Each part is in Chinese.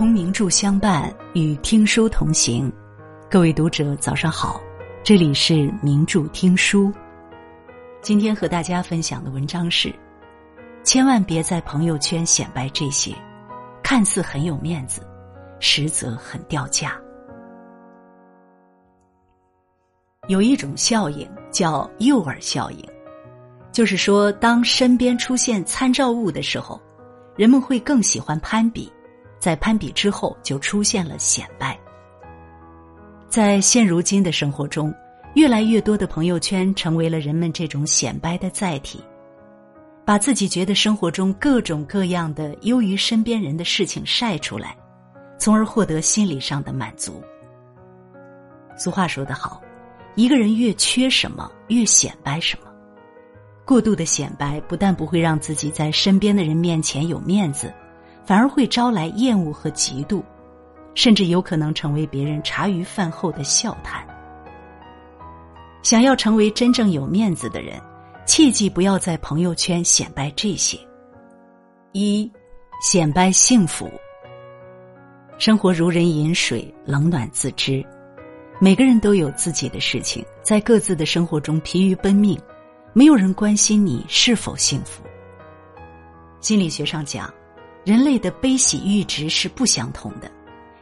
同名著相伴，与听书同行。各位读者，早上好，这里是名著听书。今天和大家分享的文章是：千万别在朋友圈显摆这些，看似很有面子，实则很掉价。有一种效应叫诱饵效应，就是说，当身边出现参照物的时候，人们会更喜欢攀比。在攀比之后，就出现了显摆。在现如今的生活中，越来越多的朋友圈成为了人们这种显摆的载体，把自己觉得生活中各种各样的优于身边人的事情晒出来，从而获得心理上的满足。俗话说得好，一个人越缺什么，越显摆什么。过度的显摆不但不会让自己在身边的人面前有面子。反而会招来厌恶和嫉妒，甚至有可能成为别人茶余饭后的笑谈。想要成为真正有面子的人，切记不要在朋友圈显摆这些：一、显摆幸福。生活如人饮水，冷暖自知。每个人都有自己的事情，在各自的生活中疲于奔命，没有人关心你是否幸福。心理学上讲。人类的悲喜阈值是不相同的，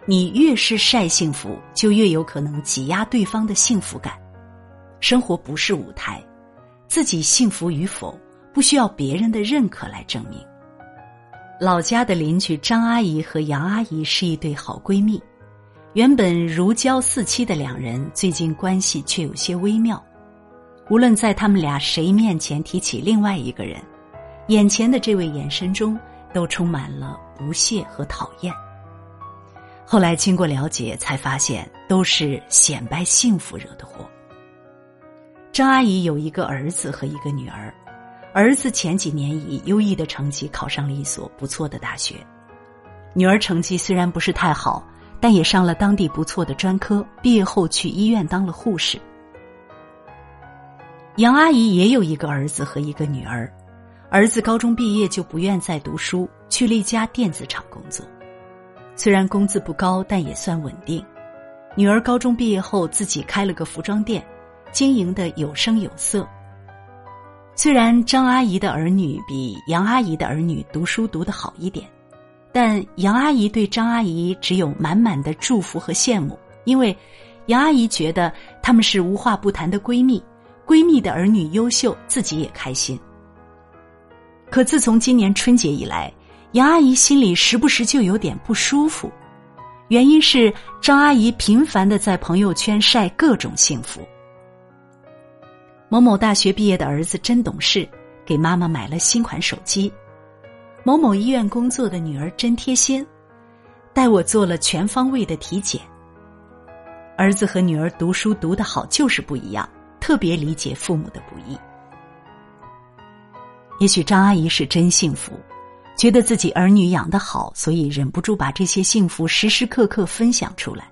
你越是晒幸福，就越有可能挤压对方的幸福感。生活不是舞台，自己幸福与否不需要别人的认可来证明。老家的邻居张阿姨和杨阿姨是一对好闺蜜，原本如胶似漆的两人，最近关系却有些微妙。无论在他们俩谁面前提起另外一个人，眼前的这位眼神中。都充满了不屑和讨厌。后来经过了解，才发现都是显摆幸福惹的祸。张阿姨有一个儿子和一个女儿，儿子前几年以优异的成绩考上了一所不错的大学，女儿成绩虽然不是太好，但也上了当地不错的专科，毕业后去医院当了护士。杨阿姨也有一个儿子和一个女儿。儿子高中毕业就不愿再读书，去了一家电子厂工作。虽然工资不高，但也算稳定。女儿高中毕业后自己开了个服装店，经营的有声有色。虽然张阿姨的儿女比杨阿姨的儿女读书读得好一点，但杨阿姨对张阿姨只有满满的祝福和羡慕，因为杨阿姨觉得她们是无话不谈的闺蜜，闺蜜的儿女优秀，自己也开心。可自从今年春节以来，杨阿姨心里时不时就有点不舒服，原因是张阿姨频繁的在朋友圈晒各种幸福。某某大学毕业的儿子真懂事，给妈妈买了新款手机；某某医院工作的女儿真贴心，带我做了全方位的体检。儿子和女儿读书读得好就是不一样，特别理解父母的不易。也许张阿姨是真幸福，觉得自己儿女养得好，所以忍不住把这些幸福时时刻刻分享出来。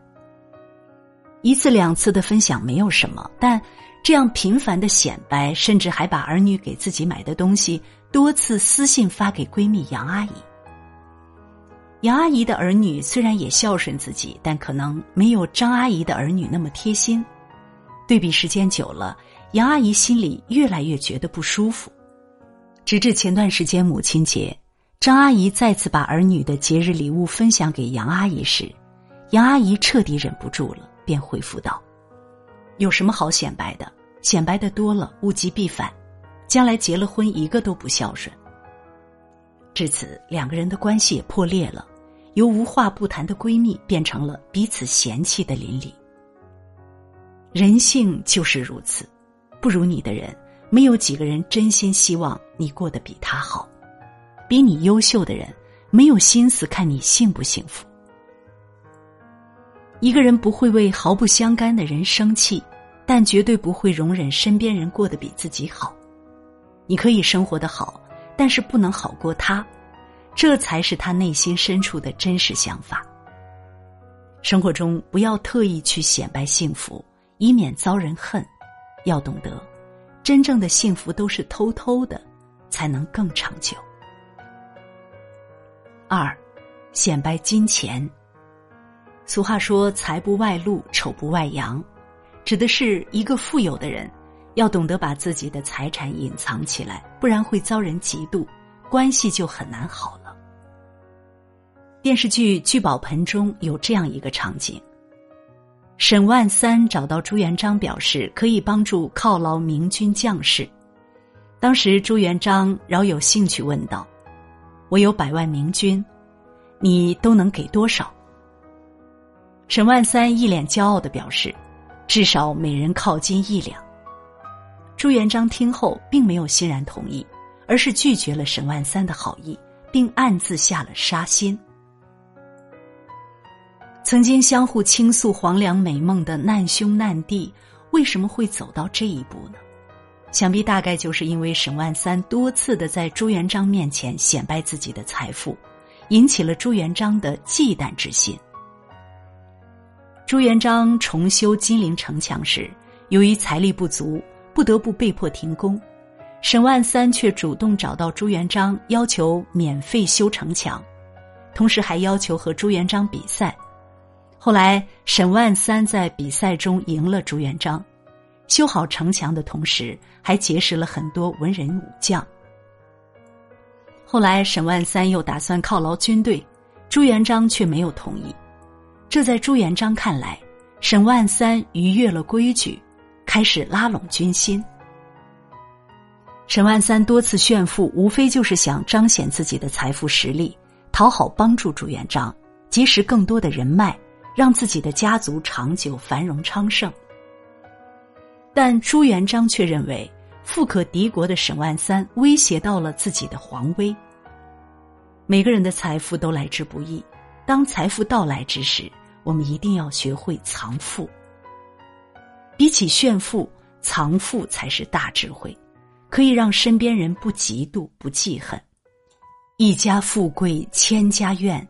一次两次的分享没有什么，但这样频繁的显摆，甚至还把儿女给自己买的东西多次私信发给闺蜜杨阿姨。杨阿姨的儿女虽然也孝顺自己，但可能没有张阿姨的儿女那么贴心。对比时间久了，杨阿姨心里越来越觉得不舒服。直至前段时间母亲节，张阿姨再次把儿女的节日礼物分享给杨阿姨时，杨阿姨彻底忍不住了，便回复道：“有什么好显摆的？显摆的多了，物极必反，将来结了婚一个都不孝顺。”至此，两个人的关系也破裂了，由无话不谈的闺蜜变成了彼此嫌弃的邻里。人性就是如此，不如你的人。没有几个人真心希望你过得比他好，比你优秀的人没有心思看你幸不幸福。一个人不会为毫不相干的人生气，但绝对不会容忍身边人过得比自己好。你可以生活的好，但是不能好过他，这才是他内心深处的真实想法。生活中不要特意去显摆幸福，以免遭人恨。要懂得。真正的幸福都是偷偷的，才能更长久。二，显摆金钱俗话说“财不外露，丑不外扬”，指的是一个富有的人要懂得把自己的财产隐藏起来，不然会遭人嫉妒，关系就很难好了。电视剧《聚宝盆》中有这样一个场景：沈万三找到朱元璋，表示可以帮助犒劳明军将士。当时朱元璋饶有兴趣问道：“我有百万明军，你都能给多少？”沈万三一脸骄傲的表示：“至少每人犒金一两。”朱元璋听后并没有欣然同意，而是拒绝了沈万三的好意，并暗自下了杀心。曾经相互倾诉黄粱美梦的难兄难弟，为什么会走到这一步呢？想必大概就是因为沈万三多次的在朱元璋面前显摆自己的财富，引起了朱元璋的忌惮之心。朱元璋重修金陵城墙时，由于财力不足，不得不被迫停工。沈万三却主动找到朱元璋，要求免费修城墙，同时还要求和朱元璋比赛。后来，沈万三在比赛中赢了朱元璋，修好城墙的同时，还结识了很多文人武将。后来，沈万三又打算犒劳军队，朱元璋却没有同意。这在朱元璋看来，沈万三逾越了规矩，开始拉拢军心。沈万三多次炫富，无非就是想彰显自己的财富实力，讨好帮助朱元璋，结识更多的人脉。让自己的家族长久繁荣昌盛，但朱元璋却认为富可敌国的沈万三威胁到了自己的皇威。每个人的财富都来之不易，当财富到来之时，我们一定要学会藏富。比起炫富，藏富才是大智慧，可以让身边人不嫉妒、不记恨。一家富贵千家怨，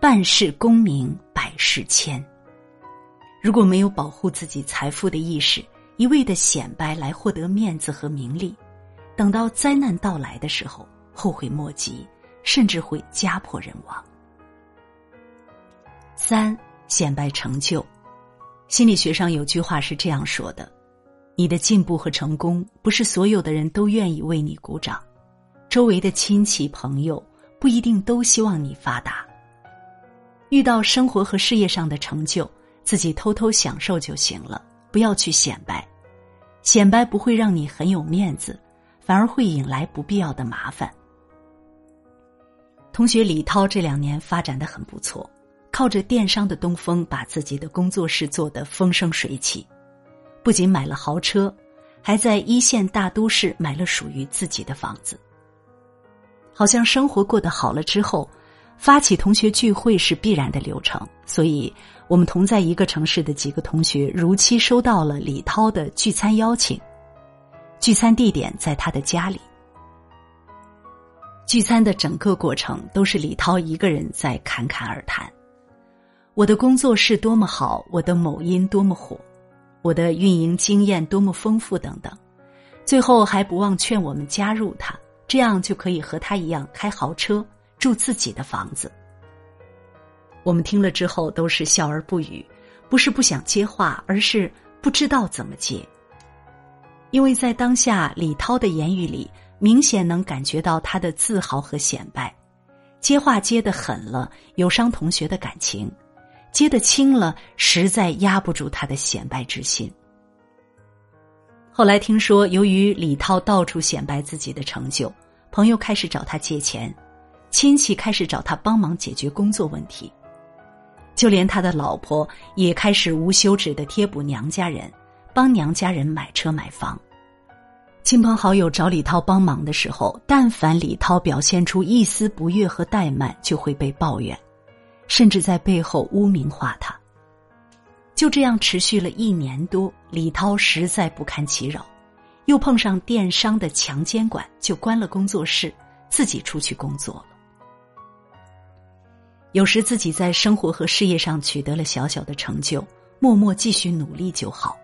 半世功名。百世千。如果没有保护自己财富的意识，一味的显摆来获得面子和名利，等到灾难到来的时候，后悔莫及，甚至会家破人亡。三显摆成就，心理学上有句话是这样说的：你的进步和成功，不是所有的人都愿意为你鼓掌，周围的亲戚朋友不一定都希望你发达。遇到生活和事业上的成就，自己偷偷享受就行了，不要去显摆。显摆不会让你很有面子，反而会引来不必要的麻烦。同学李涛这两年发展的很不错，靠着电商的东风，把自己的工作室做得风生水起，不仅买了豪车，还在一线大都市买了属于自己的房子。好像生活过得好了之后。发起同学聚会是必然的流程，所以我们同在一个城市的几个同学如期收到了李涛的聚餐邀请。聚餐地点在他的家里。聚餐的整个过程都是李涛一个人在侃侃而谈：“我的工作室多么好，我的某音多么火，我的运营经验多么丰富等等。”最后还不忘劝我们加入他，这样就可以和他一样开豪车。住自己的房子，我们听了之后都是笑而不语，不是不想接话，而是不知道怎么接。因为在当下，李涛的言语里明显能感觉到他的自豪和显摆，接话接的狠了，有伤同学的感情；接的轻了，实在压不住他的显摆之心。后来听说，由于李涛到处显摆自己的成就，朋友开始找他借钱。亲戚开始找他帮忙解决工作问题，就连他的老婆也开始无休止的贴补娘家人，帮娘家人买车买房。亲朋好友找李涛帮忙的时候，但凡李涛表现出一丝不悦和怠慢，就会被抱怨，甚至在背后污名化他。就这样持续了一年多，李涛实在不堪其扰，又碰上电商的强监管，就关了工作室，自己出去工作了。有时自己在生活和事业上取得了小小的成就，默默继续努力就好，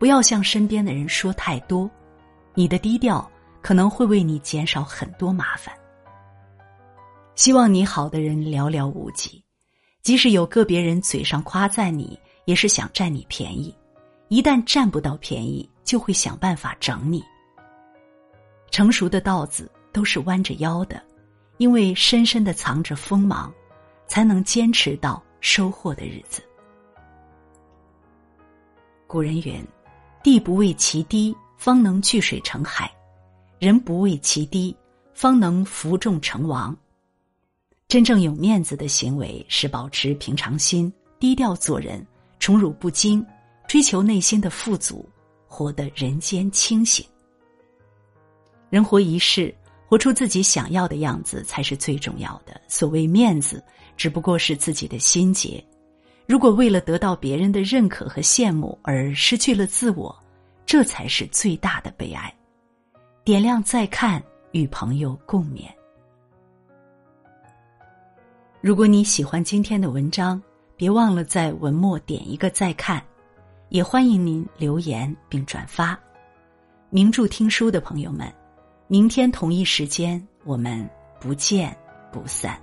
不要向身边的人说太多，你的低调可能会为你减少很多麻烦。希望你好的人寥寥无几，即使有个别人嘴上夸赞你，也是想占你便宜。一旦占不到便宜，就会想办法整你。成熟的稻子都是弯着腰的，因为深深的藏着锋芒，才能坚持到收获的日子。古人云：“地不为其低，方能聚水成海；人不为其低，方能服众成王。”真正有面子的行为是保持平常心，低调做人，宠辱不惊，追求内心的富足，活得人间清醒。人活一世，活出自己想要的样子才是最重要的。所谓面子，只不过是自己的心结。如果为了得到别人的认可和羡慕而失去了自我，这才是最大的悲哀。点亮再看，与朋友共勉。如果你喜欢今天的文章，别忘了在文末点一个再看，也欢迎您留言并转发。名著听书的朋友们。明天同一时间，我们不见不散。